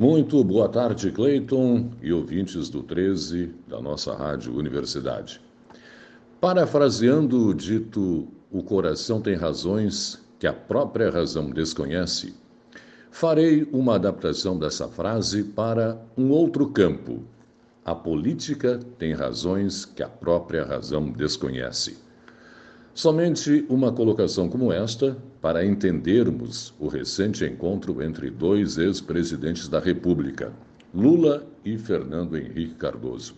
Muito boa tarde, Cleiton e ouvintes do 13 da nossa Rádio Universidade. Parafraseando o dito O coração tem razões que a própria razão desconhece, farei uma adaptação dessa frase para um outro campo. A política tem razões que a própria razão desconhece. Somente uma colocação como esta para entendermos o recente encontro entre dois ex-presidentes da República, Lula e Fernando Henrique Cardoso.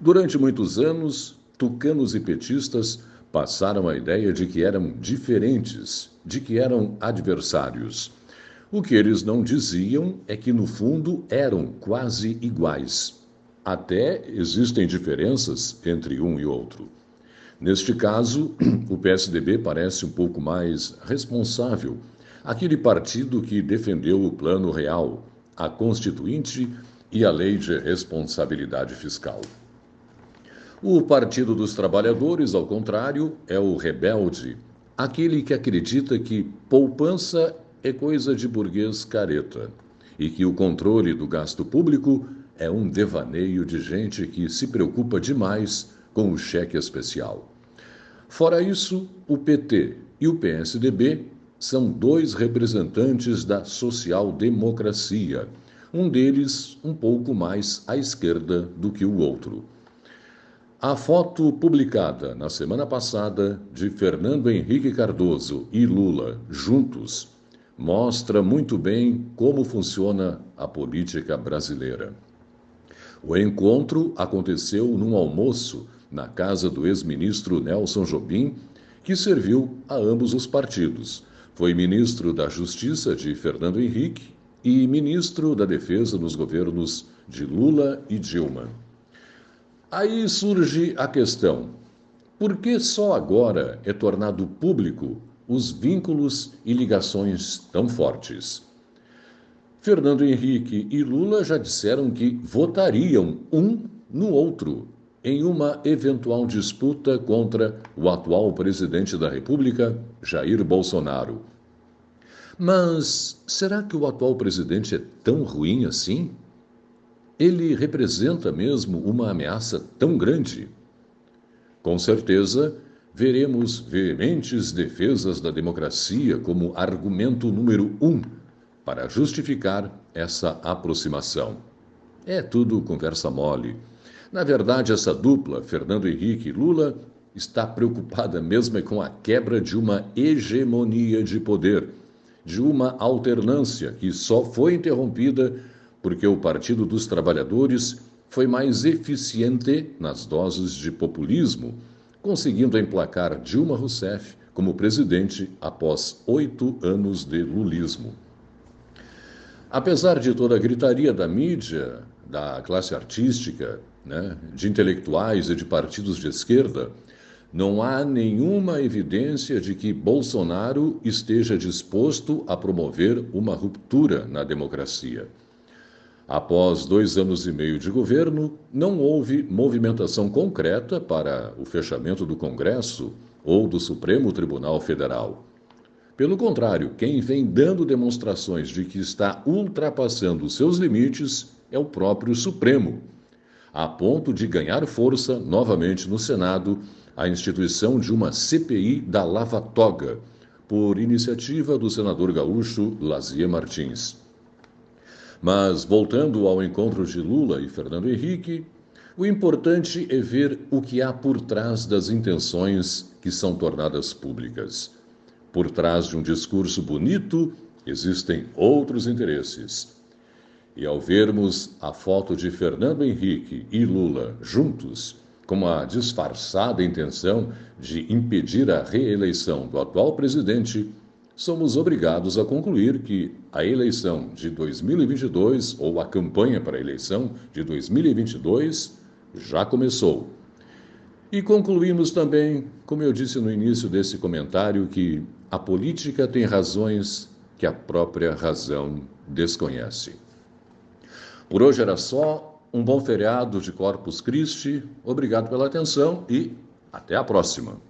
Durante muitos anos, tucanos e petistas passaram a ideia de que eram diferentes, de que eram adversários. O que eles não diziam é que, no fundo, eram quase iguais. Até existem diferenças entre um e outro. Neste caso, o PSDB parece um pouco mais responsável, aquele partido que defendeu o Plano Real, a Constituinte e a Lei de Responsabilidade Fiscal. O Partido dos Trabalhadores, ao contrário, é o rebelde, aquele que acredita que poupança é coisa de burguês careta e que o controle do gasto público é um devaneio de gente que se preocupa demais com o cheque especial. Fora isso, o PT e o PSDB são dois representantes da social-democracia, um deles um pouco mais à esquerda do que o outro. A foto publicada na semana passada de Fernando Henrique Cardoso e Lula juntos mostra muito bem como funciona a política brasileira. O encontro aconteceu num almoço na casa do ex-ministro Nelson Jobim, que serviu a ambos os partidos. Foi ministro da Justiça de Fernando Henrique e ministro da Defesa nos governos de Lula e Dilma. Aí surge a questão: por que só agora é tornado público os vínculos e ligações tão fortes? Fernando Henrique e Lula já disseram que votariam um no outro em uma eventual disputa contra o atual presidente da República, Jair Bolsonaro. Mas será que o atual presidente é tão ruim assim? Ele representa mesmo uma ameaça tão grande? Com certeza, veremos veementes defesas da democracia como argumento número um para justificar essa aproximação. É tudo conversa mole. Na verdade, essa dupla, Fernando Henrique e Lula, está preocupada mesmo com a quebra de uma hegemonia de poder, de uma alternância que só foi interrompida porque o Partido dos Trabalhadores foi mais eficiente nas doses de populismo, conseguindo emplacar Dilma Rousseff como presidente após oito anos de lulismo. Apesar de toda a gritaria da mídia, da classe artística, né, de intelectuais e de partidos de esquerda, não há nenhuma evidência de que Bolsonaro esteja disposto a promover uma ruptura na democracia. Após dois anos e meio de governo, não houve movimentação concreta para o fechamento do Congresso ou do Supremo Tribunal Federal. Pelo contrário, quem vem dando demonstrações de que está ultrapassando seus limites é o próprio Supremo, a ponto de ganhar força novamente no Senado a instituição de uma CPI da Lava Toga, por iniciativa do senador gaúcho Lazier Martins. Mas, voltando ao encontro de Lula e Fernando Henrique, o importante é ver o que há por trás das intenções que são tornadas públicas. Por trás de um discurso bonito existem outros interesses. E ao vermos a foto de Fernando Henrique e Lula juntos, com a disfarçada intenção de impedir a reeleição do atual presidente, somos obrigados a concluir que a eleição de 2022 ou a campanha para a eleição de 2022 já começou. E concluímos também, como eu disse no início desse comentário, que a política tem razões que a própria razão desconhece. Por hoje era só. Um bom feriado de Corpus Christi. Obrigado pela atenção e até a próxima.